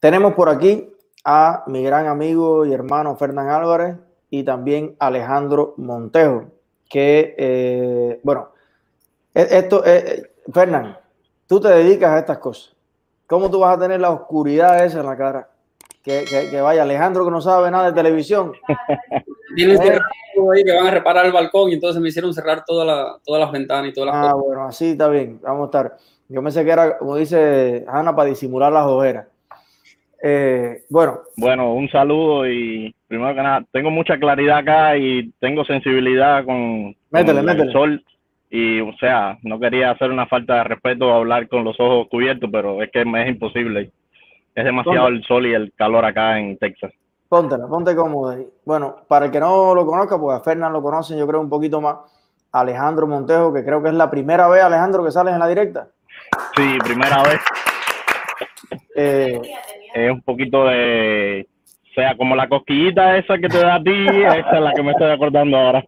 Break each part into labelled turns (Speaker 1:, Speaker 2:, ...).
Speaker 1: tenemos por aquí a mi gran amigo y hermano Fernán Álvarez y también Alejandro Montejo, que, eh, bueno, e, esto, eh, Fernán, tú te dedicas a estas cosas. ¿Cómo tú vas a tener la oscuridad esa en la cara? Que, que, vaya, Alejandro que no sabe nada de televisión.
Speaker 2: Tienes que ahí que van a reparar el balcón y entonces me hicieron cerrar toda la, todas las ventanas y todas las
Speaker 1: Ah, bueno, así está bien, vamos a estar. Yo me sé que era, como dice Ana, para disimular las ojeras. Eh, bueno.
Speaker 3: Bueno, un saludo y primero que nada, tengo mucha claridad acá y tengo sensibilidad con, el sol. Y, o sea, no quería hacer una falta de respeto hablar con los ojos cubiertos, pero es que me es imposible. Es demasiado el sol y el calor acá en Texas.
Speaker 1: Póntela, ponte cómodo ahí. Bueno, para el que no lo conozca, pues a Fernán lo conocen, yo creo un poquito más. Alejandro Montejo, que creo que es la primera vez, Alejandro, que sales en la directa.
Speaker 3: Sí, primera vez. Eh, es un poquito de, o sea, como la cosquillita esa que te da a ti, esa es la que me estoy acordando ahora.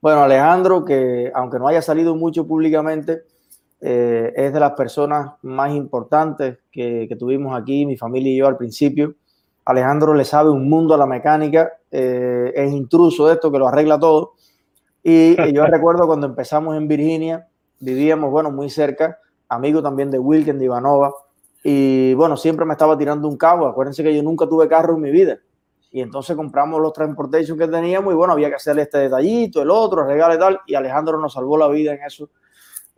Speaker 1: Bueno, Alejandro, que aunque no haya salido mucho públicamente, eh, es de las personas más importantes que, tuvimos aquí, mi familia y yo al principio. Alejandro le sabe un mundo a la mecánica, eh, es intruso de esto que lo arregla todo. Y, yo recuerdo cuando empezamos en Virginia, vivíamos, bueno, muy cerca, amigo también de Wilken, de Ivanova, y bueno, siempre me estaba tirando un cabo. Acuérdense que yo nunca tuve carro en mi vida. Y entonces compramos los transportation que teníamos y bueno, había que hacerle este detallito, el otro, regalo y tal. Y Alejandro nos salvó la vida en eso.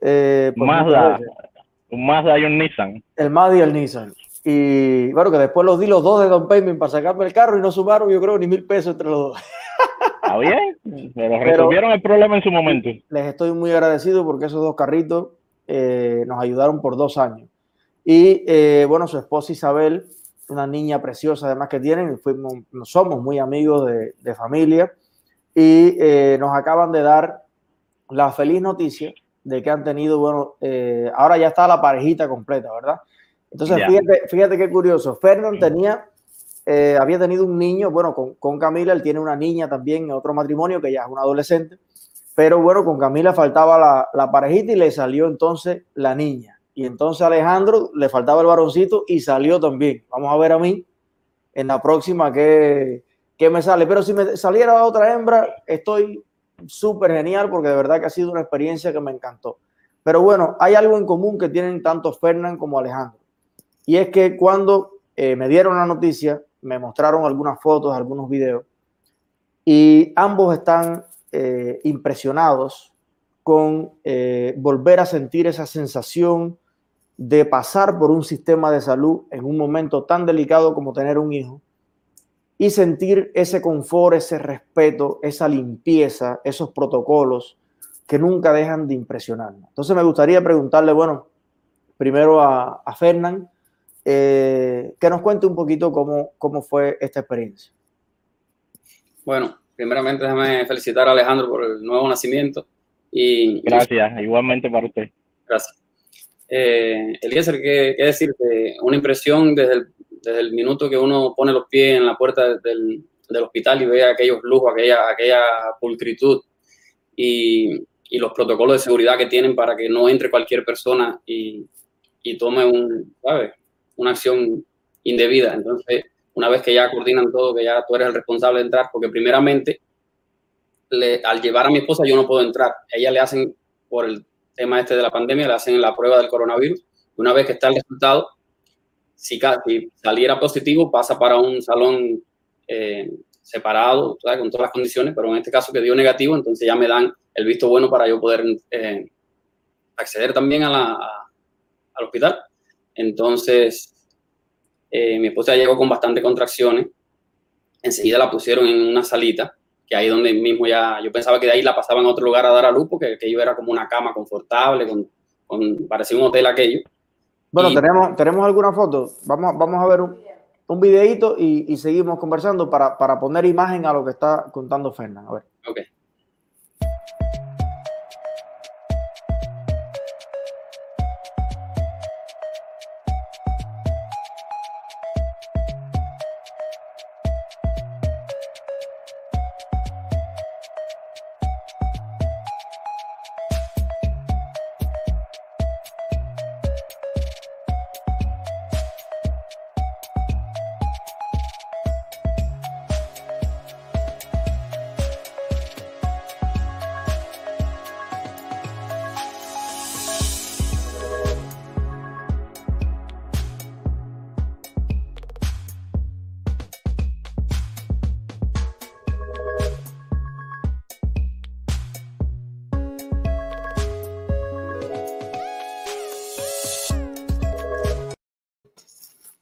Speaker 3: Eh, Mazda, un Mazda y un Nissan.
Speaker 1: El Mazda y el Nissan. Y bueno, que después los di los dos de Don payment para sacarme el carro y no sumaron, yo creo, ni mil pesos entre los dos.
Speaker 3: Está bien, pero resolvieron el problema en su momento.
Speaker 1: Les estoy muy agradecido porque esos dos carritos eh, nos ayudaron por dos años. Y eh, bueno, su esposa Isabel, una niña preciosa además que tienen, fuimos, somos muy amigos de, familia y eh, nos acaban de dar la feliz noticia de que han tenido, bueno, eh, ahora ya está la parejita completa, ¿verdad? Entonces, fíjate, fíjate qué curioso. Fernand tenía, había tenido un niño, bueno, con, con, Camila, él tiene una niña también en otro matrimonio que ya es un adolescente, pero bueno, con Camila faltaba la, la parejita y le salió entonces la niña. Y entonces Alejandro le faltaba el varoncito y salió también. Vamos a ver a mí en la próxima que, me sale. Pero si me saliera otra hembra, estoy súper genial porque de verdad que ha sido una experiencia que me encantó. Pero bueno, hay algo en común que tienen tanto Fernán como Alejandro. Y es que cuando eh, me dieron la noticia, me mostraron algunas fotos, algunos videos, y ambos están eh, impresionados con eh, volver a sentir esa sensación de pasar por un sistema de salud en un momento tan delicado como tener un hijo y sentir ese confort, ese respeto, esa limpieza, esos protocolos que nunca dejan de impresionarnos. Entonces me gustaría preguntarle, bueno, primero a, a Fernán, eh, que nos cuente un poquito cómo, cómo fue esta experiencia.
Speaker 2: Bueno, primeramente déjame felicitar a Alejandro por el nuevo nacimiento. Y,
Speaker 3: Gracias, igualmente para usted.
Speaker 2: Gracias. Eh, Eliezer, ¿qué, ¿qué, decirte? Una impresión desde el, desde el, minuto que uno pone los pies en la puerta del, del hospital y ve aquellos lujos, aquella, aquella pulcritud y, y, los protocolos de seguridad que tienen para que no entre cualquier persona y, y tome un, una acción indebida. Entonces, una vez que ya coordinan todo, que ya tú eres el responsable de entrar, porque primeramente, al llevar a mi esposa yo no puedo entrar. Ella le hacen por el tema este de la pandemia, le hacen la prueba del coronavirus. Una vez que está el resultado, si, saliera positivo, pasa para un salón eh, separado, con todas las condiciones, pero en este caso que dio negativo, entonces ya me dan el visto bueno para yo poder eh, acceder también a la, al hospital. Entonces, eh, mi esposa llegó con bastante contracciones, enseguida la pusieron en una salita que ahí donde mismo ya, yo pensaba que de ahí la pasaban a otro lugar a dar a luz, porque aquello era como una cama confortable, con, con parecía un hotel aquello.
Speaker 1: Bueno, tenemos, tenemos alguna foto, vamos, vamos a ver un, un videito y, y, seguimos conversando para, para, poner imagen a lo que está contando Fernando. A ver.
Speaker 2: Okay.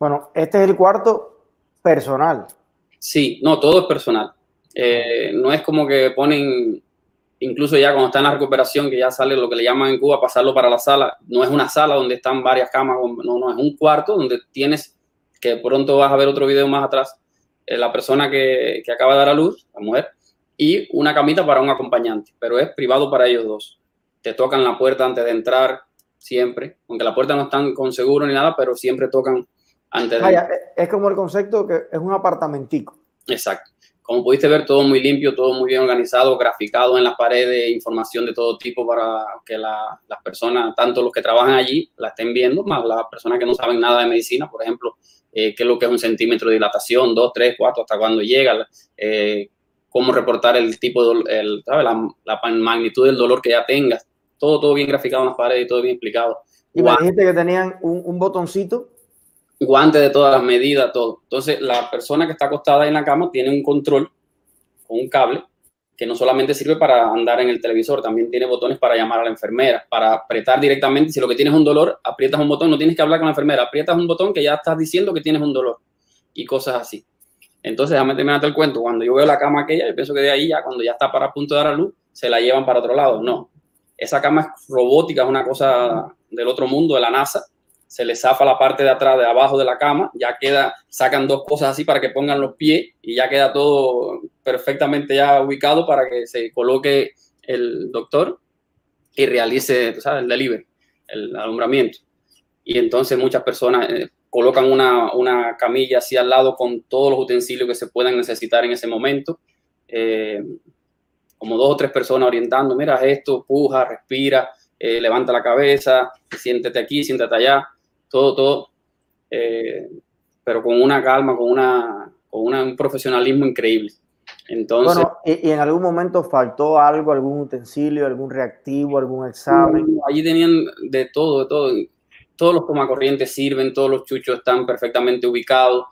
Speaker 1: Bueno, este es el cuarto personal.
Speaker 2: Sí, no, todo es personal. Eh, no es como que ponen, incluso ya cuando está en la recuperación, que ya sale lo que le llaman en Cuba, pasarlo para la sala. No es una sala donde están varias camas, no, no, es un cuarto donde tienes, que pronto vas a ver otro video más atrás, eh, la persona que, que acaba de dar a luz, la mujer, y una camita para un acompañante, pero es privado para ellos dos. Te tocan la puerta antes de entrar, siempre, aunque la puerta no están con seguro ni nada, pero siempre tocan antes de
Speaker 1: entrar. Es como el concepto que es un apartamentico.
Speaker 2: Exacto. Como pudiste ver, todo muy limpio, todo muy bien organizado, graficado en las paredes, información de todo tipo para que las personas, tanto los que trabajan allí, la estén viendo, más las personas que no saben nada de medicina, por ejemplo, eh, qué es lo que es un centímetro de dilatación, dos, tres, cuatro, hasta cuándo llega, eh, cómo reportar el tipo de, el, La, magnitud del dolor que ya tengas. Todo, todo bien graficado en las paredes y todo bien explicado.
Speaker 1: Y me dijiste que tenían un, botoncito.
Speaker 2: Guante de todas las medidas, todo. Entonces, la persona que está acostada en la cama tiene un control con un cable que no solamente sirve para andar en el televisor, también tiene botones para llamar a la enfermera, para apretar directamente. Si lo que tienes es un dolor, aprietas un botón, no tienes que hablar con la enfermera, aprietas un botón que ya estás diciendo que tienes un dolor y cosas así. Entonces, déjame terminar el cuento. Cuando yo veo la cama aquella, yo pienso que de ahí ya, cuando ya está para punto de dar a luz, se la llevan para otro lado. No. Esa cama es robótica, es una cosa del otro mundo, de la NASA. Se le zafa la parte de atrás, de abajo de la cama, ya queda, sacan dos cosas así para que pongan los pies y ya queda todo perfectamente ya ubicado para que se coloque el doctor y realice, el delivery, el alumbramiento. Y entonces muchas personas, eh, colocan una, una, camilla así al lado con todos los utensilios que se puedan necesitar en ese momento. Eh, como dos o tres personas orientando, mira esto, puja, respira, eh, levanta la cabeza, siéntete aquí, siéntate allá, todo, todo, eh, pero con una calma, con, una, con un profesionalismo increíble. Entonces, bueno,
Speaker 1: y, en algún momento faltó algo, algún utensilio, algún reactivo, algún examen.
Speaker 2: Allí tenían de todo, de todo todos los tomacorrientes sirven, todos los chuchos están perfectamente ubicados.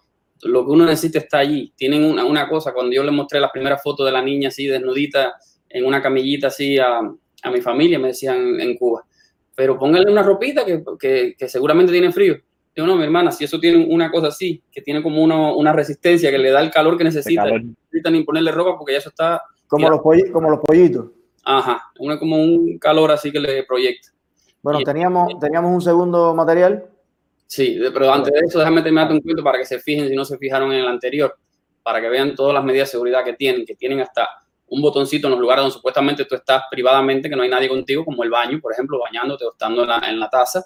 Speaker 2: Lo que uno necesita está allí. Tienen una, una cosa, cuando yo le mostré la primera foto de la niña así desnudita en una camillita así a, a mi familia, me decían en Cuba, pero póngale una ropita que, que, que seguramente tiene frío. Yo no, mi hermana, si eso tiene una cosa así, que tiene como una, una resistencia, que le da el calor que necesita, no necesitan ni ponerle ropa porque ya eso está...
Speaker 1: Como, los, como los pollitos.
Speaker 2: Ajá, una, como un calor así que le proyecta.
Speaker 1: Bueno, teníamos, teníamos un segundo material.
Speaker 2: Sí, pero antes de eso, déjame terminar un cuento para que se fijen si no se fijaron en el anterior, para que vean todas las medidas de seguridad que tienen, que tienen hasta un botoncito en los lugares donde supuestamente tú estás privadamente, que no hay nadie contigo, como el baño, por ejemplo, bañándote o estando en la, en la taza,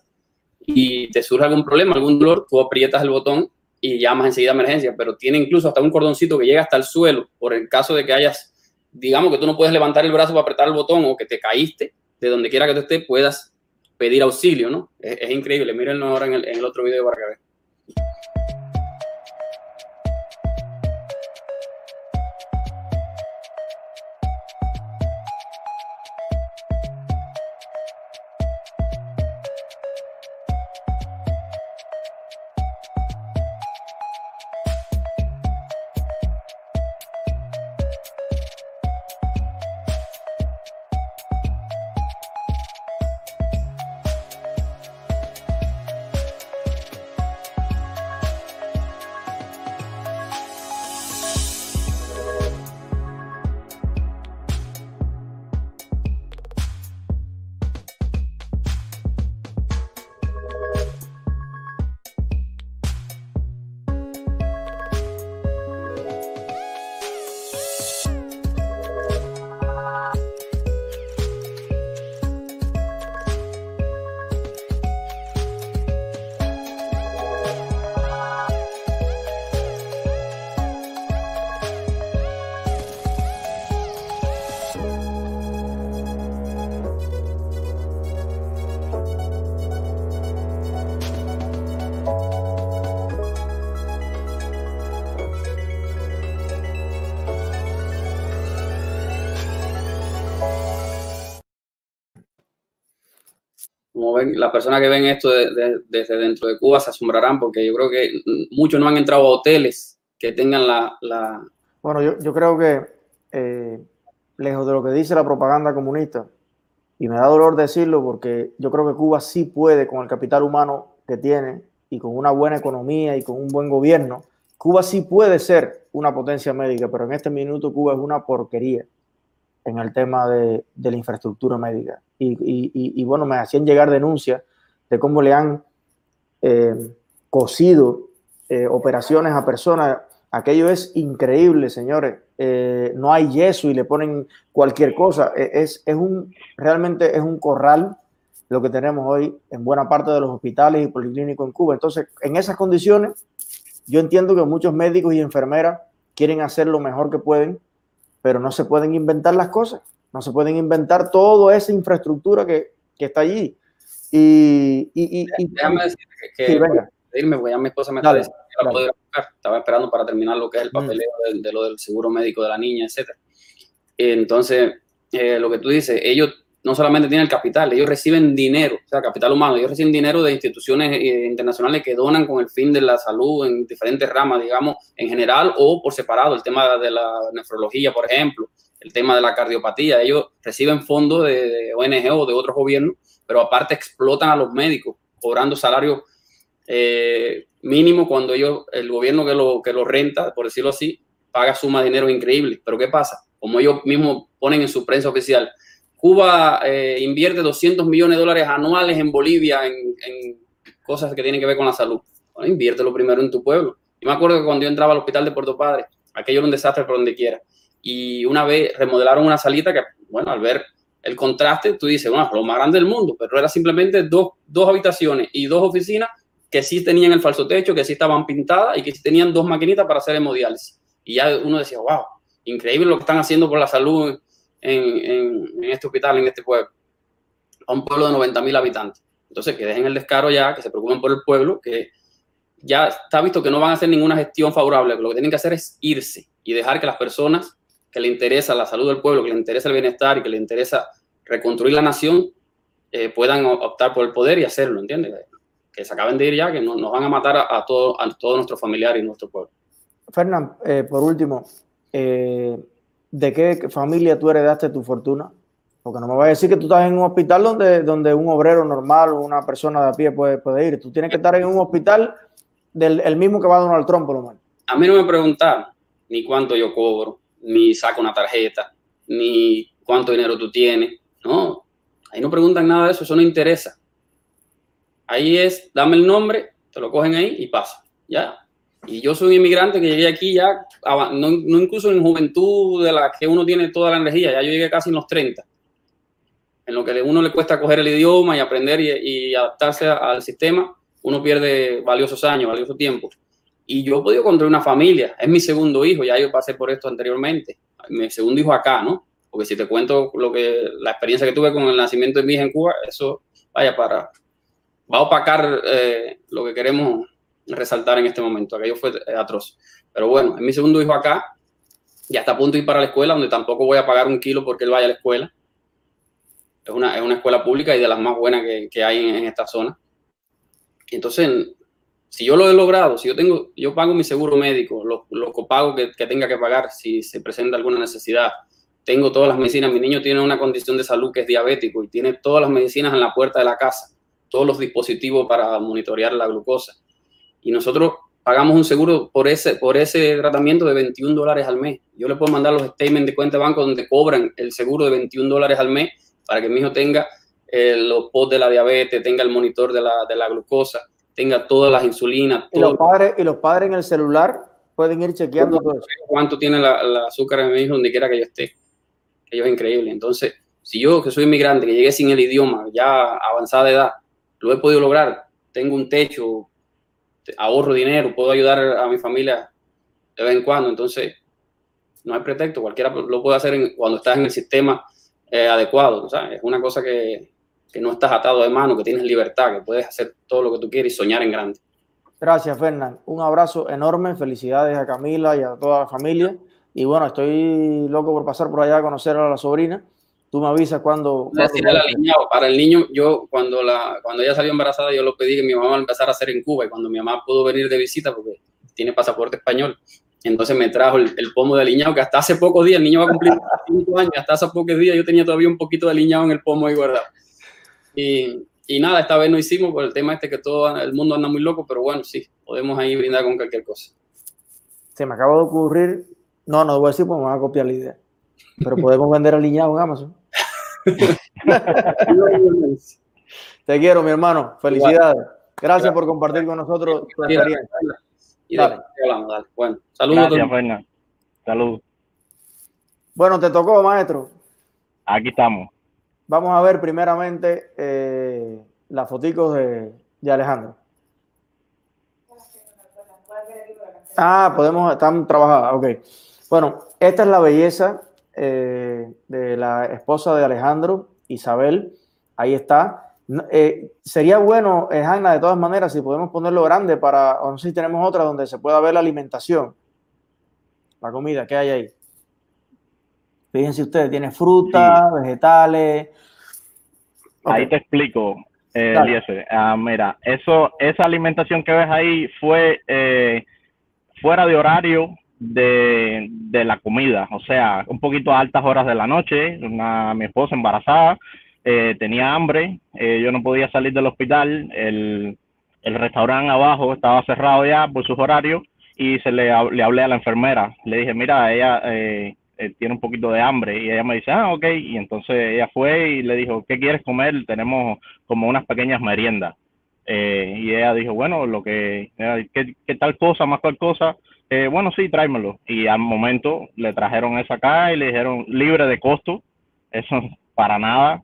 Speaker 2: y te surge algún problema, algún dolor, tú aprietas el botón y llamas enseguida a emergencia, pero tiene incluso hasta un cordoncito que llega hasta el suelo, por el caso de que hayas, digamos que tú no puedes levantar el brazo para apretar el botón o que te caíste, de donde quiera que tú estés, puedas pedir auxilio, ¿no? Es, increíble. Mírenlo ahora en el, en el otro video para que vean. Las personas que ven esto desde dentro de Cuba se asombrarán porque yo creo que muchos no han entrado a hoteles que tengan la...
Speaker 1: Bueno, yo, yo, creo que eh, lejos de lo que dice la propaganda comunista, y me da dolor decirlo porque yo creo que Cuba sí puede, con el capital humano que tiene, y con una buena economía y con un buen gobierno, Cuba sí puede ser una potencia médica, pero en este minuto Cuba es una porquería en el tema de, la infraestructura médica. Y, bueno, me hacían llegar denuncias de cómo le han eh, cosido eh, operaciones a personas. Aquello es increíble, señores. Eh, no hay yeso y le ponen cualquier cosa. E, es, es un, realmente es un corral lo que tenemos hoy en buena parte de los hospitales y policlínicos en Cuba. Entonces, en esas condiciones, yo entiendo que muchos médicos y enfermeras quieren hacer lo mejor que pueden, pero no se pueden inventar las cosas, no se pueden inventar toda esa infraestructura que, que está allí. Y, y, y,
Speaker 2: déjame decir que, sí, venga. irme, porque ya mi esposa me está diciendo que la puedo buscar. Estaba esperando para terminar lo que es el mm. papeleo de, lo del seguro médico de la niña, etc. Entonces, eh, lo que tú dices, ellos no solamente tienen el capital, ellos reciben dinero, o sea, capital humano, ellos reciben dinero de instituciones eh, internacionales que donan con el fin de la salud en diferentes ramas, digamos, en general o por separado, el tema de la nefrología, por ejemplo, el tema de la cardiopatía, ellos reciben fondos de, ONG o de otros gobiernos, pero aparte explotan a los médicos, cobrando salarios eh, mínimos cuando ellos, el gobierno que lo, que renta, por decirlo así, paga suma de dinero increíble. Pero ¿qué pasa? Como ellos mismos ponen en su prensa oficial, Cuba eh, invierte 200 millones de dólares anuales en Bolivia en, cosas que tienen que ver con la salud. Bueno, inviértelo primero en tu pueblo. Yo me acuerdo que cuando yo entraba al hospital de Puerto Padre, aquello era un desastre por donde quiera. Y una vez remodelaron una salita que, bueno, al ver el contraste, tú dices, bueno, lo más grande del mundo, pero era simplemente dos, dos habitaciones y dos oficinas que sí tenían el falso techo, que sí estaban pintadas y que sí tenían dos maquinitas para hacer hemodiálisis. Y ya uno decía, wow, increíble lo que están haciendo por la salud en, este hospital, en este pueblo, a un pueblo de 90 mil habitantes. Entonces, que dejen el descaro ya, que se preocupen por el pueblo, que ya está visto que no van a hacer ninguna gestión favorable, lo que tienen que hacer es irse y dejar que las personas que le interesa la salud del pueblo, que le interesa el bienestar y que le interesa reconstruir la nación, eh, puedan optar por el poder y hacerlo, ¿entiendes? Que se acaben de ir ya, que no, nos van a matar a, todo, a todos nuestros familiares y nuestro pueblo.
Speaker 1: Fernán, eh, por último, eh, de qué familia tú heredaste tu fortuna. Porque no me vas a decir que tú estás en un hospital donde, donde un obrero normal o una persona de a pie puede, puede ir. Tú tienes que estar en un hospital del el mismo que va a Donald Trump, por lo menos.
Speaker 2: A mí no me preguntan ni cuánto yo cobro, ni saco una tarjeta, ni cuánto dinero tú tienes. No, ahí no preguntan nada de eso, eso no interesa. Ahí es, dame el nombre, te lo cogen ahí y pasa. Ya, y yo soy un inmigrante que llegué aquí ya, no, incluso en juventud de la que uno tiene toda la energía, ya yo llegué casi en los 30, en lo que uno le cuesta coger el idioma y aprender y, adaptarse al sistema, uno pierde valiosos años, valioso tiempo. Y yo he podido construir una familia, es mi segundo hijo, ya yo pasé por esto anteriormente, mi segundo hijo acá, ¿no? Porque si te cuento lo que, la experiencia que tuve con el nacimiento de mi hija en Cuba, eso, vaya, para, va a opacar eh, lo que queremos resaltar en este momento. Aquello fue eh, atroz. Pero bueno, es mi segundo hijo acá. Ya está a punto de ir para la escuela, donde tampoco voy a pagar un kilo porque él vaya a la escuela. Es una, es una escuela pública y de las más buenas que, que hay en, esta zona. Entonces, si yo lo he logrado, si yo tengo, yo pago mi seguro médico, los lo copagos que, que tenga que pagar si se presenta alguna necesidad, tengo todas las medicinas, mi niño tiene una condición de salud que es diabético y tiene todas las medicinas en la puerta de la casa, todos los dispositivos para monitorear la glucosa y nosotros pagamos un seguro por ese, por ese tratamiento de 21 dólares al mes. Yo le puedo mandar los statements de cuenta de banco donde cobran el seguro de 21 dólares al mes para que mi hijo tenga eh, los post de la diabetes, tenga el monitor de la, de la glucosa, tenga todas las insulinas.
Speaker 1: ¿Y, los padres, y los padres en el celular pueden ir chequeando todo eso.
Speaker 2: Cuánto tiene la, azúcar en mi hijo donde quiera que yo esté. Ello es increíble. Entonces, si yo, que soy inmigrante, que llegué sin el idioma, ya avanzada de edad, lo he podido lograr, tengo un techo, ahorro dinero, puedo ayudar a mi familia de vez en cuando. Entonces, no hay pretexto, cualquiera lo puede hacer cuando estás en el sistema eh, adecuado. Es una cosa que, que, no estás atado de mano, que tienes libertad, que puedes hacer todo lo que tú quieres y soñar en grande.
Speaker 1: Gracias, Fernán. Un abrazo enorme. Felicidades a Camila y a toda la familia. Y bueno, estoy loco por pasar por allá a conocer a la sobrina Tú me avisas cuando...
Speaker 2: Para el niño, yo cuando, la, cuando ella salió embarazada, yo lo pedí que mi mamá lo empezara a hacer en Cuba y cuando mi mamá pudo venir de visita, porque tiene pasaporte español, entonces me trajo el, pomo de aliñado, que hasta hace pocos días, el niño va a cumplir 5 años, hasta hace pocos días yo tenía todavía un poquito de aliñado en el pomo ahí guardado. Y, y nada, esta vez no hicimos por el tema este que todo el mundo anda muy loco, pero bueno, sí, podemos ahí brindar con cualquier cosa.
Speaker 1: Se me acaba de ocurrir, no, no voy a decir porque me van a copiar la idea, pero podemos vender alineado en Amazon. Te quiero, mi hermano. Felicidades. Gracias por compartir con nosotros tu experiencia.
Speaker 2: Bueno, saludos.
Speaker 3: Gracias, Salud.
Speaker 1: Bueno, te tocó, maestro.
Speaker 3: Aquí estamos.
Speaker 1: Vamos a ver primeramente eh, las fotos de, de, Alejandro. Ah, podemos, están trabajadas, ok. Bueno, esta es la belleza eh, de la esposa de Alejandro, Isabel. Ahí está. Eh, sería bueno, eh, de todas maneras, si podemos ponerlo grande para, o no sé si tenemos otra donde se pueda ver la alimentación, la comida que hay ahí. Fíjense ustedes, tiene fruta, vegetales.
Speaker 3: Ahí te explico, eh, ah, mira, eso, esa alimentación que ves ahí fue fuera de horario de, de, la comida, o sea, un poquito a altas horas de la noche, una, mi esposa embarazada, eh, tenía hambre, eh, yo no podía salir del hospital, el, el restaurante abajo estaba cerrado ya por sus horarios y se le, le hablé a la enfermera, le dije, mira, ella eh, tiene un poquito de hambre y ella me dice, ah, ok, y entonces ella fue y le dijo, ¿qué quieres comer? Tenemos como unas pequeñas meriendas. y ella dijo, bueno, lo que, ¿qué, tal cosa, más cual cosa? Bueno, sí, tráemelo. Y al momento le trajeron esa acá y le dijeron, libre de costo, eso para nada,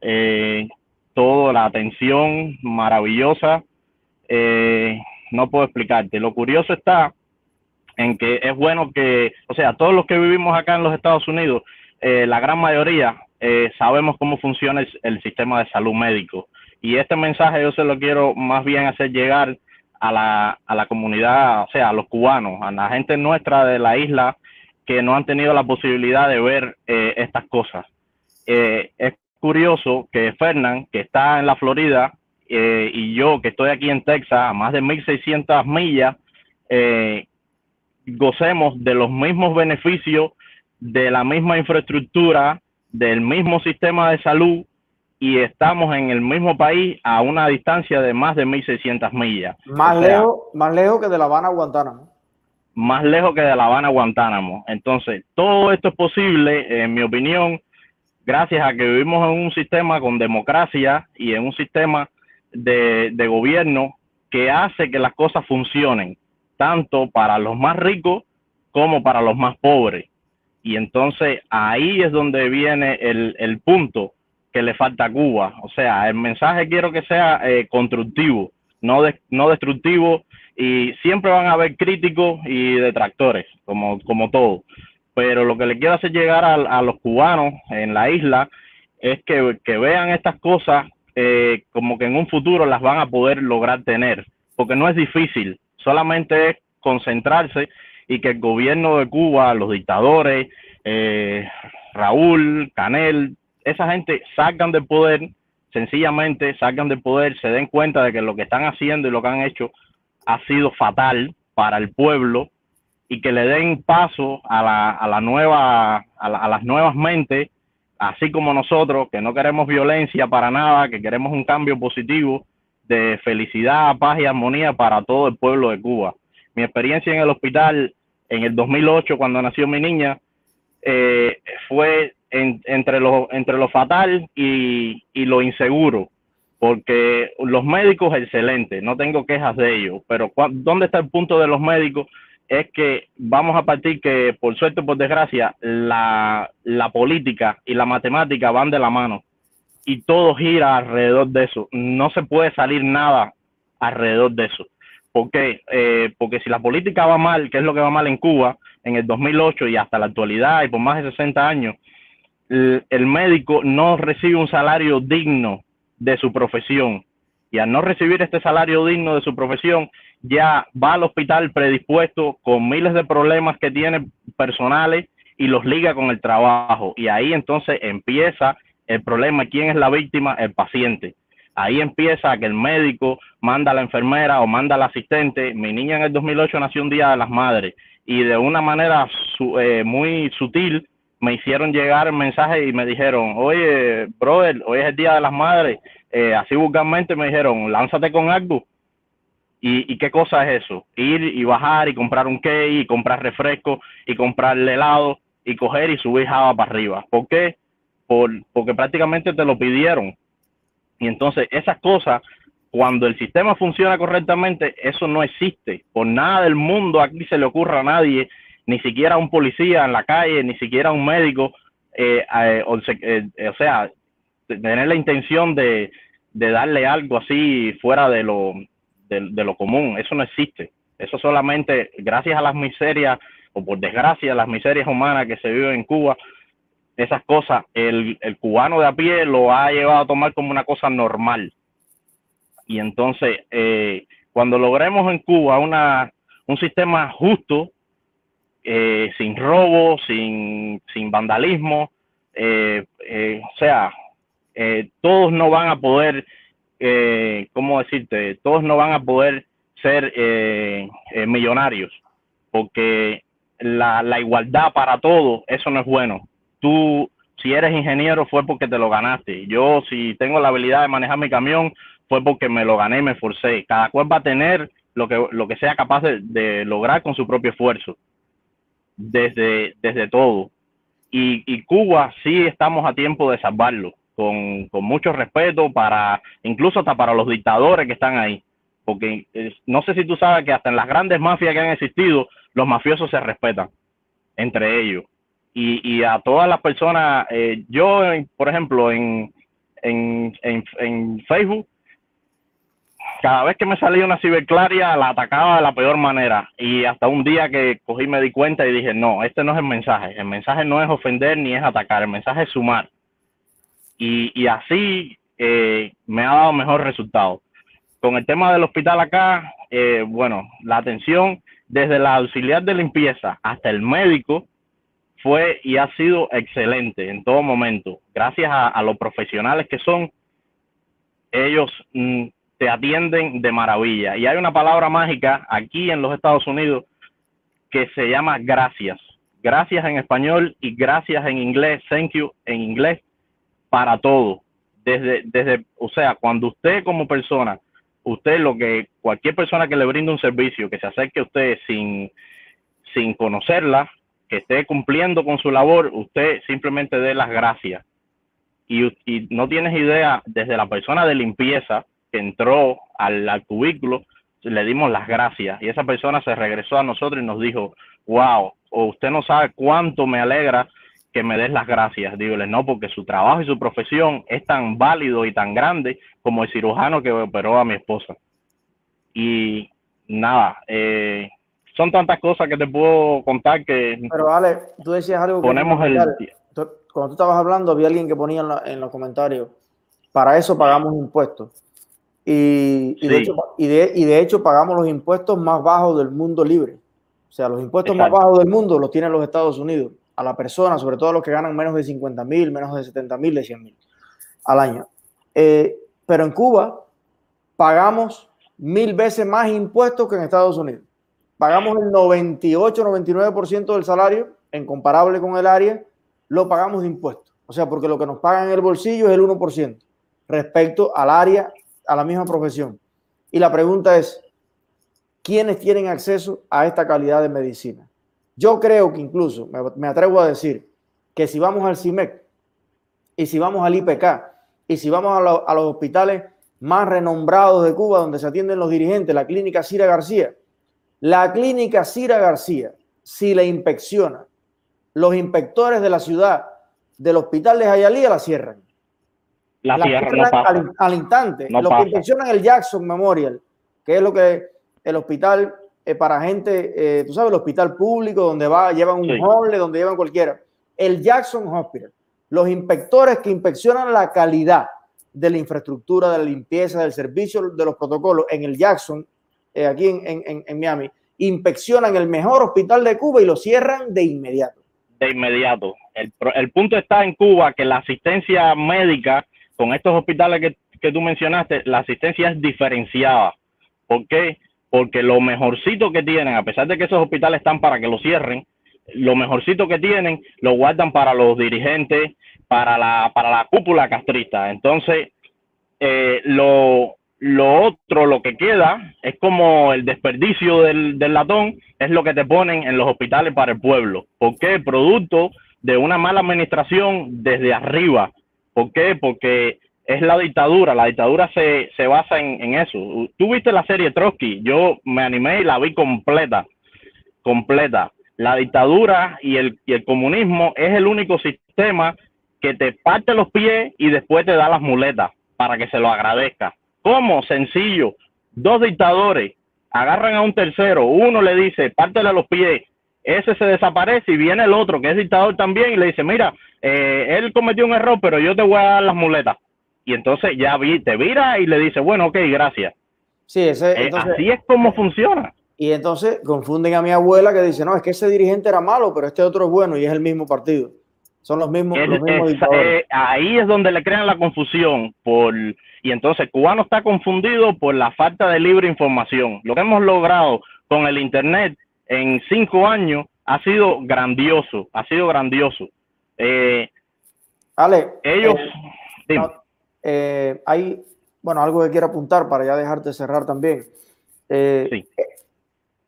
Speaker 3: eh, toda la atención maravillosa. Eh, no puedo explicarte. Lo curioso está en que es bueno que, o sea, todos los que vivimos acá en los Estados Unidos, eh, la gran mayoría eh, sabemos cómo funciona el, sistema de salud médico. Y este mensaje yo se lo quiero más bien hacer llegar a la, a la comunidad, o sea, a los cubanos, a la gente nuestra de la isla que no han tenido la posibilidad de ver estas cosas. es curioso que Fernán, que está en la Florida, eh, y yo, que estoy aquí en Texas, a más de 1.600 millas, eh, gocemos de los mismos beneficios, de la misma infraestructura, del mismo sistema de salud, y estamos en el mismo país a una distancia de más de 1.600 millas.
Speaker 1: Más, lejos, más lejos que de La Habana a Guantánamo.
Speaker 3: Más lejos que de La Habana a Guantánamo. Entonces, todo esto es posible, en mi opinión, gracias a que vivimos en un sistema con democracia y en un sistema de, gobierno que hace que las cosas funcionen, tanto para los más ricos como para los más pobres. Y entonces ahí es donde viene el, punto que le falta a Cuba. O sea, el mensaje quiero que sea eh, constructivo, no, no destructivo, y siempre van a haber críticos y detractores, como, como todo pero lo que le quiero hacer llegar a, los cubanos en la isla es que, vean estas cosas eh, como que en un futuro las van a poder lograr tener, porque no es difícil, solamente es concentrarse y que el gobierno de Cuba, los dictadores, eh, Raúl, Canel, esa gente salgan del poder, sencillamente salgan del poder, se den cuenta de que lo que están haciendo y lo que han hecho ha sido fatal para el pueblo y que le den paso a, la, a, la nueva, a, las nuevas mentes, así como nosotros, que no queremos violencia para nada, que queremos un cambio positivo de felicidad, paz y armonía para todo el pueblo de Cuba. Mi experiencia en el hospital en el 2008, cuando nació mi niña, eh, fue entre, lo, entre lo fatal y, y lo inseguro, porque los médicos excelentes, no tengo quejas de ellos, pero ¿dónde está el punto de los médicos es que vamos a partir que, por suerte o por desgracia, la, política y la matemática van de la mano y todo gira alrededor de eso. No se puede salir nada alrededor de eso. ¿Por qué? Eh, porque si la política va mal, que es lo que va mal en Cuba, en el 2008 y hasta la actualidad y por más de 60 años, el médico no recibe un salario digno de su profesión. Y al no recibir este salario digno de su profesión, ya va al hospital predispuesto con miles de problemas que tiene personales y los liga con el trabajo. Y ahí entonces empieza el problema, ¿quién es la víctima? El paciente. Ahí empieza que el médico manda a la enfermera o manda al asistente. Mi niña en el 2008 nació un día de las madres y de una manera eh, muy sutil me hicieron llegar el mensaje y me dijeron, oye, brother, hoy es el día de las madres, eh, así vulgarmente me dijeron, lánzate con algo. ¿Y, qué cosa es eso? Ir y bajar y comprar un cake y comprar refresco y comprar helado y coger y subir Java para arriba. ¿Por qué? Por, porque prácticamente te lo pidieron. Y entonces esas cosas, cuando el sistema funciona correctamente, eso no existe. Por nada del mundo aquí se le ocurra a nadie, ni siquiera un policía en la calle, ni siquiera un médico, eh, eh, o sea, tener la intención de, darle algo así fuera de lo, de, lo común. Eso no existe. Eso solamente, gracias a las miserias, o por desgracia, las miserias humanas que se viven en Cuba, esas cosas, el, cubano de a pie lo ha llevado a tomar como una cosa normal. Y entonces, eh, cuando logremos en Cuba una, un sistema justo, eh, sin robo, sin, sin vandalismo, eh, o sea, eh, todos no van a poder, eh, ¿cómo decirte? Todos no van a poder ser eh, eh, millonarios, porque la, la igualdad para todos, eso no es bueno. Tú, si eres ingeniero, fue porque te lo ganaste. Yo, si tengo la habilidad de manejar mi camión, fue porque me lo gané y me forcé. Cada cual va a tener lo que, lo que sea capaz de lograr con su propio esfuerzo, desde, desde todo. Y, y Cuba sí estamos a tiempo de salvarlo con, con mucho respeto para, incluso hasta para los dictadores que están ahí. Porque eh, no sé si tú sabes que hasta en las grandes mafias que han existido, los mafiosos se respetan entre ellos. Y, y a todas las personas, eh, yo, por ejemplo, en, en, en, en, Facebook, cada vez que me salía una ciberclaria, la atacaba de la peor manera. Y hasta un día que cogí me di cuenta y dije, no, este no es el mensaje. El mensaje no es ofender ni es atacar, el mensaje es sumar y, así eh, me ha dado mejor resultado. Con el tema del hospital acá, eh, bueno, la atención desde la auxiliar de limpieza hasta el médico fue y ha sido excelente en todo momento. Gracias a, los profesionales que son, ellos mm, te atienden de maravilla. Y hay una palabra mágica aquí en los Estados Unidos que se llama gracias. Gracias en español y gracias en inglés, thank you en inglés para todo. Desde, desde, o sea, cuando usted como persona, usted lo que, cualquier persona que le brinde un servicio, que se acerque a usted sin, sin conocerla, que esté cumpliendo con su labor, usted simplemente dé las gracias. Y, y no tienes idea, desde la persona de limpieza que entró al, al cubículo, le dimos las gracias y esa persona se regresó a nosotros y nos dijo, wow, o usted no sabe cuánto me alegra que me des las gracias. Dígole, no, porque su trabajo y su profesión es tan válido y tan grande como el cirujano que operó a mi esposa. Y nada, eh, son tantas cosas que te puedo contar que...
Speaker 1: Pero vale, tú decías algo
Speaker 3: que... Ponemos el...
Speaker 1: Cuando tú estabas hablando, había alguien que ponía en, los comentarios, para eso pagamos impuestos. Y, y, de hecho, y, de, y, de, hecho, pagamos los impuestos más bajos del mundo libre. O sea, los impuestos más bajos del mundo los tienen los Estados Unidos a la persona, sobre todo los que ganan menos de 50 mil, menos de 70 mil, de 100 mil al año. Eh, pero en Cuba pagamos mil veces más impuestos que en Estados Unidos. Pagamos el 98-99% del salario, en comparable con el área, lo pagamos de impuestos. O sea, porque lo que nos pagan en el bolsillo es el 1% respecto al área, a la misma profesión. Y la pregunta es, ¿quiénes tienen acceso a esta calidad de medicina? Yo creo que incluso, me, atrevo a decir, que si vamos al CIMEC y si vamos al IPK y si vamos a, los hospitales más renombrados de Cuba donde se atienden los dirigentes, la clínica Cira García, la clínica Cira García, si la inspecciona, los inspectores de la ciudad del hospital de Jayalía la cierran.
Speaker 3: La, cierran,
Speaker 1: al, instante. los que inspeccionan el Jackson Memorial, que es lo que el hospital eh, para gente, eh, tú sabes, el hospital público donde va, llevan un sí. donde llevan cualquiera. El Jackson Hospital, los inspectores que inspeccionan la calidad de la infraestructura, de la limpieza, del servicio, de los protocolos en el Jackson, eh, aquí en, en, en, Miami, inspeccionan el mejor hospital de Cuba y lo cierran de inmediato.
Speaker 3: De inmediato. El, el punto está en Cuba que la asistencia médica con estos hospitales que, que tú mencionaste, la asistencia es diferenciada. ¿Por qué? porque lo mejorcito que tienen, a pesar de que esos hospitales están para que lo cierren, lo mejorcito que tienen lo guardan para los dirigentes, para la, para la cúpula castrista. Entonces, eh, lo, lo otro, lo que queda, es como el desperdicio del, del, latón, es lo que te ponen en los hospitales para el pueblo. ¿Por qué? Producto de una mala administración desde arriba. ¿Por qué? Porque es la dictadura, la dictadura se, se basa en, en, eso. Tú viste la serie Trotsky, yo me animé y la vi completa, completa. La dictadura y el, y el comunismo es el único sistema que te parte los pies y después te da las muletas para que se lo agradezca. ¿Cómo? Sencillo. Dos dictadores agarran a un tercero, uno le dice, pártele los pies, ese se desaparece y viene el otro, que es dictador también, y le dice, mira, eh, él cometió un error, pero yo te voy a dar las muletas. Y entonces ya vi, te vira y le dice, bueno, ok, gracias.
Speaker 1: Sí, ese,
Speaker 3: eh, así es como funciona.
Speaker 1: Y entonces confunden a mi abuela que dice, no, es que ese dirigente era malo, pero este otro es bueno y es el mismo partido. Son los mismos, los mismos
Speaker 3: eh, ahí es donde le crean la confusión por y entonces cubano está confundido por la falta de libre información. Lo que hemos logrado con el internet en cinco años ha sido grandioso, ha sido grandioso. Eh,
Speaker 1: Ale,
Speaker 3: ellos,
Speaker 1: eh, eh, hay, bueno, algo que quiero apuntar para ya dejarte cerrar también. sí.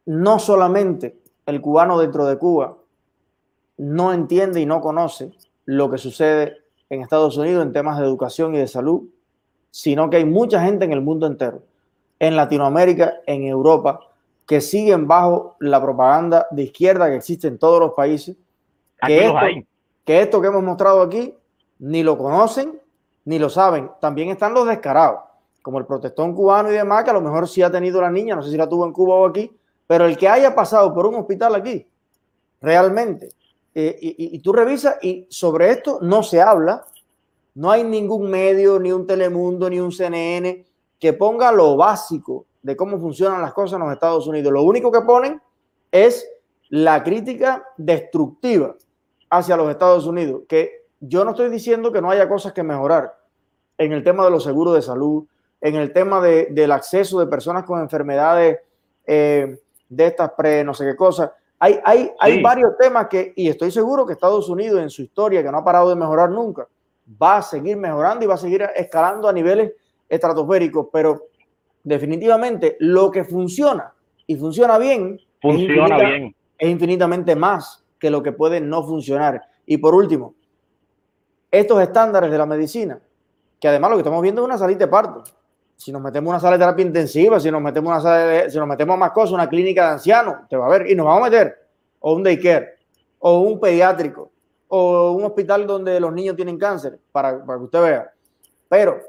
Speaker 1: No solamente el cubano dentro de Cuba no entiende y no conoce lo que sucede en Estados Unidos en temas de educación y de salud, sino que hay mucha gente en el mundo entero, en Latinoamérica, en Europa, que siguen bajo la propaganda de izquierda que existe en todos los países, que, esto, que esto que hemos mostrado aquí ni lo conocen ni lo saben. También están los descarados, como el protestón cubano y demás, que a lo mejor sí ha tenido la niña, no sé si la tuvo en Cuba o aquí, pero el que haya pasado por un hospital aquí, realmente, eh, y, y, tú revisas y sobre esto no se habla, no hay ningún medio, ni un Telemundo, ni un CNN que ponga lo básico de cómo funcionan las cosas en los Estados Unidos. Lo único que ponen es la crítica destructiva hacia los Estados Unidos, que yo no estoy diciendo que no haya cosas que mejorar en el tema de los seguros de salud, en el tema de, del acceso de personas con enfermedades eh, de estas pre, no sé qué cosas. Hay, hay, hay varios temas que, y estoy seguro que Estados Unidos en su historia, que no ha parado de mejorar nunca, va a seguir mejorando y va a seguir escalando a niveles estratosféricos, pero definitivamente lo que funciona y funciona bien,
Speaker 3: funciona es bien.
Speaker 1: Es infinitamente más que lo que puede no funcionar. Y por último, estos estándares de la medicina, que además lo que estamos viendo es una salita de parto. Si nos metemos una sala de terapia intensiva, si nos metemos una sala de, si nos metemos más cosas, una clínica de ancianos, te va a ver y nos vamos a meter o un daycare o un pediátrico o un hospital donde los niños tienen cáncer, para, para que usted vea. Pero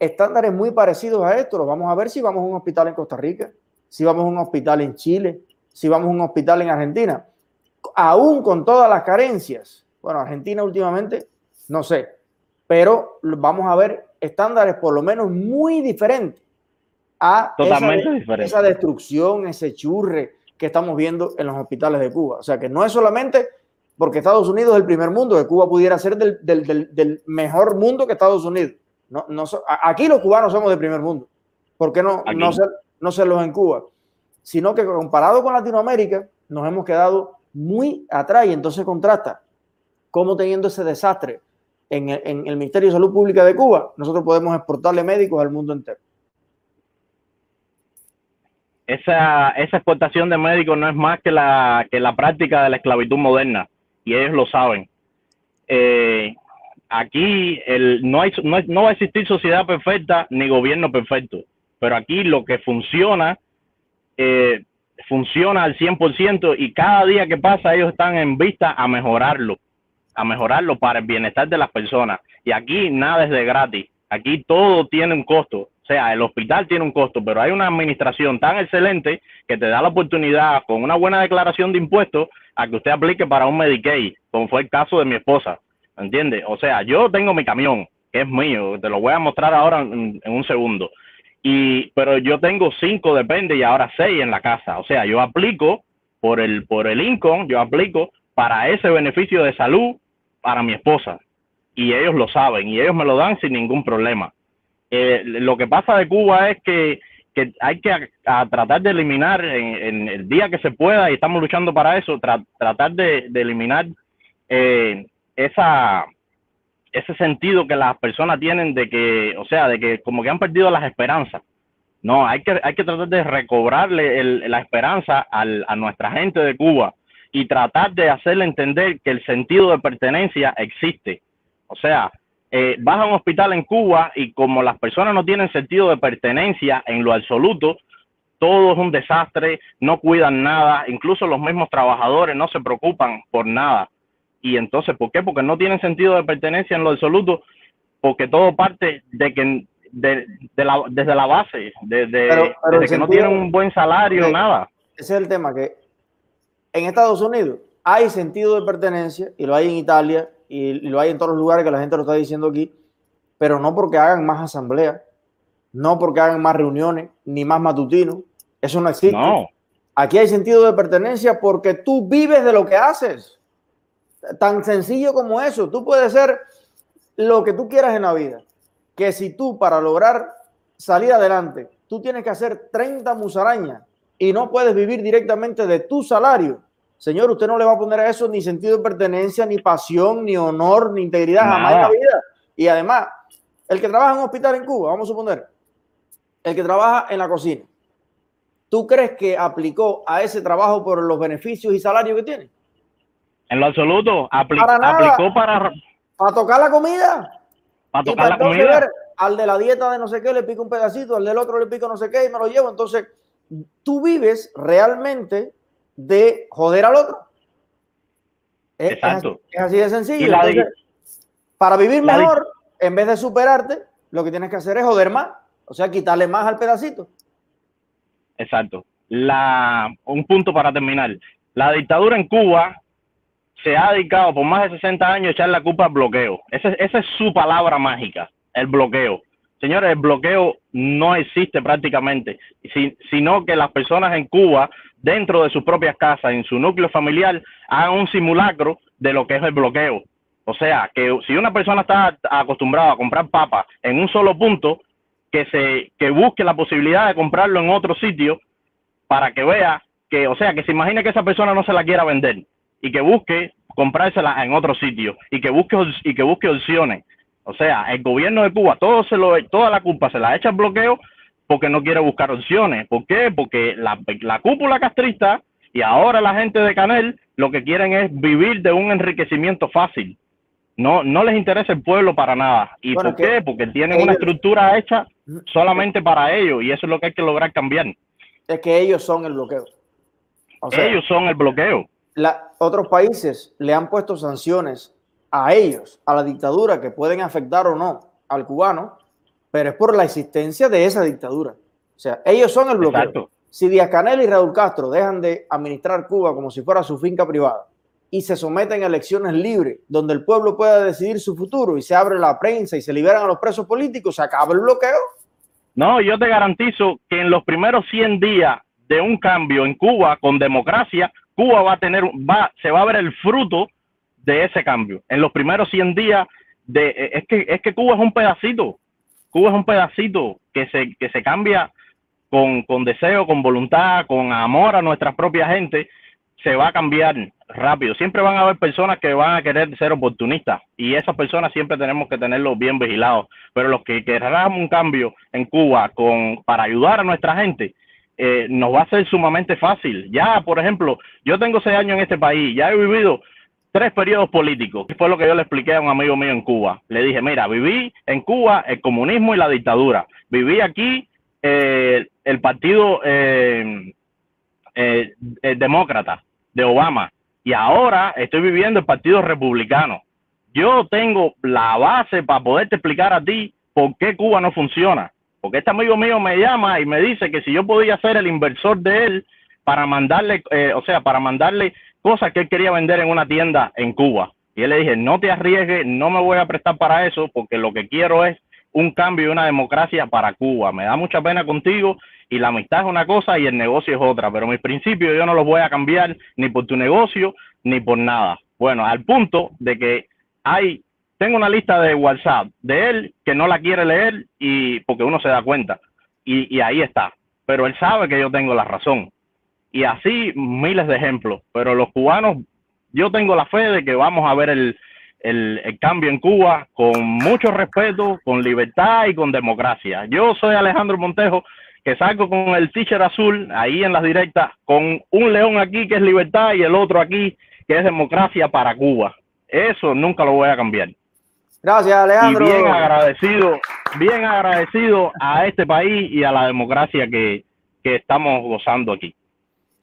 Speaker 1: estándares muy parecidos a esto los vamos a ver si vamos a un hospital en Costa Rica, si vamos a un hospital en Chile, si vamos a un hospital en Argentina. Aún con todas las carencias, bueno, Argentina últimamente, no sé, pero vamos a ver estándares por lo menos muy diferentes a
Speaker 3: Totalmente
Speaker 1: esa, esa destrucción, ese churre que estamos viendo en los hospitales de Cuba. O sea que no es solamente porque Estados Unidos es el primer mundo, que Cuba pudiera ser del, del, del, mejor mundo que Estados Unidos. No, no, aquí los cubanos somos del primer mundo. ¿Por qué no, no, ser, no serlos en Cuba? Sino que comparado con Latinoamérica, nos hemos quedado muy atrás y entonces contrasta cómo teniendo ese desastre en el, en el Ministerio de Salud Pública de Cuba, nosotros podemos exportarle médicos al mundo entero
Speaker 3: esa, esa exportación de médicos no es más que la, que la práctica de la esclavitud moderna y ellos lo saben. Eh, aquí el, no, hay, no, no, va a existir sociedad perfecta ni gobierno perfecto, pero aquí lo que funciona, eh, funciona al 100% y cada día que pasa ellos están en vista a mejorarlo, a mejorarlo para el bienestar de las personas. Y aquí nada es de gratis, aquí todo tiene un costo. O sea, el hospital tiene un costo, pero hay una administración tan excelente que te da la oportunidad con una buena declaración de impuestos a que usted aplique para un Medicaid, como fue el caso de mi esposa. ¿Entiende? O sea, yo tengo mi camión, que es mío, te lo voy a mostrar ahora en, un segundo. Y, pero yo tengo cinco, depende, y ahora seis en la casa. O sea, yo aplico por el, por el income, yo aplico para ese beneficio de salud para mi esposa. Y ellos lo saben, y ellos me lo dan sin ningún problema. Eh, lo que pasa de Cuba es que que hay que a, tratar de eliminar en, el día que se pueda, y estamos luchando para eso, tratar de, eliminar eh, esa, ese sentido que las personas tienen de que, o sea, de que como que han perdido las esperanzas. No, hay que, hay que tratar de recobrarle la esperanza al, a nuestra gente de Cuba y tratar de hacerle entender que el sentido de pertenencia existe. O sea, eh, vas a un hospital en Cuba y como las personas no tienen sentido de pertenencia en lo absoluto, todo es un desastre, no cuidan nada, incluso los mismos trabajadores no se preocupan por nada. Y entonces, ¿por qué? Porque no tienen sentido de pertenencia en lo absoluto, porque todo parte de que de, la, desde la base, desde, que no tienen un buen salario, nada.
Speaker 1: Ese es el tema, que en Estados Unidos hay sentido de pertenencia, y lo hay en Italia, y, lo hay en todos los lugares que la gente lo está diciendo aquí, pero no porque hagan más asambleas, no porque hagan más reuniones, ni más matutinos, eso no existe. No. Aquí hay sentido de pertenencia porque tú vives de lo que haces. Tan sencillo como eso. Tú puedes ser lo que tú quieras en la vida. Que si tú para lograr salir adelante, tú tienes que hacer 30 musarañas y no puedes vivir directamente de tu salario. Señor, usted no le va a poner a eso ni sentido de pertenencia, ni pasión, ni honor, ni integridad jamás en la vida. Y además, el que trabaja en un hospital en Cuba, vamos a suponer, el que trabaja en la cocina, ¿tú crees que aplicó a ese trabajo por los beneficios y salarios que tiene?
Speaker 3: En lo absoluto, aplicó para...
Speaker 1: Para tocar la comida.
Speaker 3: Para tocar la comida.
Speaker 1: al de la dieta de no sé qué le pico un pedacito, al del otro le pico no sé qué y me lo llevo. Entonces, tú vives realmente de joder al otro.
Speaker 3: Exacto.
Speaker 1: Es, así, de sencillo. para vivir mejor, en vez de superarte, lo que tienes que hacer es joder más. O sea, quitarle más al pedacito.
Speaker 3: Exacto. La, un punto para terminar. La dictadura en Cuba se ha dedicado por más de 60 años a echar la culpa al bloqueo. Esa, esa es su palabra mágica, el bloqueo. Señores, el bloqueo no existe prácticamente, sino que las personas en Cuba, dentro de sus propias casas, en su núcleo familiar, hagan un simulacro de lo que es el bloqueo. O sea, que si una persona está acostumbrada a comprar papas en un solo punto, que se que busque la posibilidad de comprarlo en otro sitio para que vea que, o sea, que se imagine que esa persona no se la quiera vender y que busque comprársela en otro sitio y que busque y que busque opciones. O sea, el gobierno de Cuba todo se lo toda la culpa se la echa al bloqueo porque no quiere buscar opciones. ¿Por qué? Porque la, la cúpula castrista y ahora la gente de Canel lo que quieren es vivir de un enriquecimiento fácil. No, no les interesa el pueblo para nada. ¿Y por qué? Porque tienen una estructura hecha solamente para ellos y eso es lo que hay que lograr cambiar.
Speaker 1: Es que ellos son el bloqueo.
Speaker 3: ellos son el bloqueo.
Speaker 1: Otros países le han puesto sanciones a ellos, a la dictadura, que pueden afectar o no al cubano, pero es por la existencia de esa dictadura. O sea, ellos son el bloqueo. Si Díaz Canel y Raúl Castro dejan de administrar Cuba como si fuera su finca privada y se someten a elecciones libres, donde el pueblo pueda decidir su futuro y se abre la prensa y se liberan a los presos políticos, se acaba el bloqueo.
Speaker 3: No, yo te garantizo que en los primeros 100 días de un cambio en Cuba con democracia, Cuba va a tener, va, se va a ver el fruto de ese cambio. En los primeros 100 días, de, eh, es, que, es que Cuba es un pedacito, Cuba es un pedacito que se, que se cambia con, con deseo, con voluntad, con amor a nuestra propia gente, se va a cambiar rápido. Siempre van a haber personas que van a querer ser oportunistas y esas personas siempre tenemos que tenerlos bien vigilados. Pero los que queramos un cambio en Cuba con, para ayudar a nuestra gente, eh, nos va a ser sumamente fácil. Ya, por ejemplo, yo tengo seis años en este país, ya he vivido tres periodos políticos, fue lo que yo le expliqué a un amigo mío en Cuba. Le dije, mira, viví en Cuba el comunismo y la dictadura. Viví aquí eh, el partido eh, eh, demócrata de Obama y ahora estoy viviendo el partido republicano. Yo tengo la base para poderte explicar a ti por qué Cuba no funciona. Porque este amigo mío me llama y me dice que si yo podía ser el inversor de él para mandarle, o sea, para mandarle cosas que él quería vender en una tienda en Cuba. Y él le dije, no te arriesgues, no me voy a prestar para eso, porque lo que quiero es un cambio y una democracia para Cuba. Me da mucha pena contigo y la amistad es una cosa y el negocio es otra, pero mis principios yo no los voy a cambiar ni por tu negocio ni por nada. Bueno, al punto de que hay, tengo una lista de WhatsApp de él que no la quiere leer y porque uno se da cuenta. Y, ahí está. Pero él sabe que yo tengo la razón y así miles de ejemplos. Pero los cubanos, yo tengo la fe de que vamos a ver el, el, cambio en Cuba con mucho respeto, con libertad y con democracia. Yo soy Alejandro Montejo, que salgo con el teacher azul ahí en las directas, con un león aquí que es libertad y el otro aquí que es democracia para Cuba. Eso nunca lo voy a cambiar.
Speaker 1: Gracias, Alejandro.
Speaker 3: bien agradecido, bien agradecido a este país y a la democracia que, estamos gozando aquí.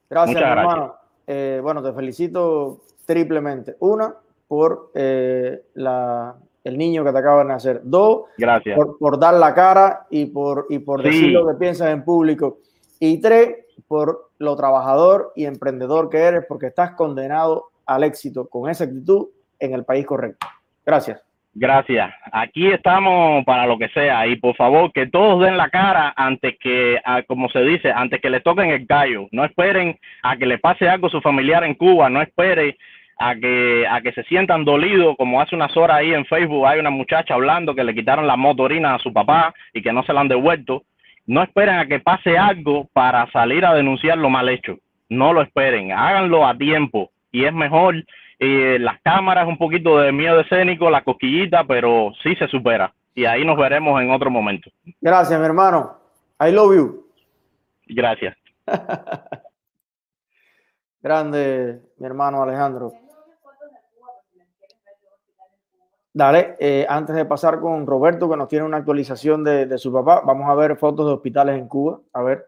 Speaker 1: Gracias, hermano. Eh, bueno, te felicito triplemente. Una, por eh, la, el niño que te acaba de nacer. Dos,
Speaker 3: Gracias.
Speaker 1: Por, dar la cara y por, y por decir lo que piensas en público. Y tres, por lo trabajador y emprendedor que eres, porque estás condenado al éxito con esa actitud en el país correcto. Gracias.
Speaker 3: Gracias. Aquí estamos para lo que sea y por favor que todos den la cara antes que, como se dice, antes que le toquen el gallo. No esperen a que le pase algo a su familiar en Cuba, no esperen a que, a que se sientan dolidos, como hace unas horas ahí en Facebook hay una muchacha hablando que le quitaron la motorina a su papá y que no se la han devuelto. No esperen a que pase algo para salir a denunciar lo mal hecho. No lo esperen, háganlo a tiempo y es mejor eh, las cámaras, un poquito de miedo escénico, la cosquillita, pero sí se supera. Y ahí nos veremos en otro momento.
Speaker 1: Gracias, mi hermano. I love you.
Speaker 3: Gracias.
Speaker 1: Grande, mi hermano Alejandro. Dale, eh, antes de pasar con Roberto, que nos tiene una actualización de, de, su papá, vamos a ver fotos de hospitales en Cuba. A ver.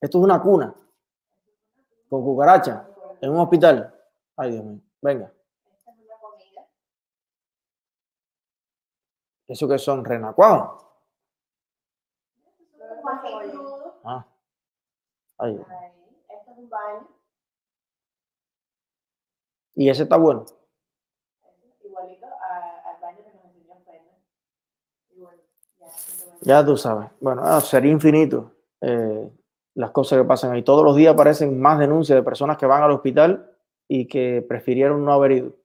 Speaker 1: Esto es una cuna con cucaracha en un hospital. Ay, Dios mío. Venga. ¿Eso que son renacuajos? Ah. Es baño. ¿Y ese está bueno? Igualito al baño que nos enseñó ya tú sabes. Bueno, ah, sería infinito. Eh, las cosas que pasan ahí. Todos los días aparecen más denuncias de personas que van al hospital y que prefirieron no haber ido.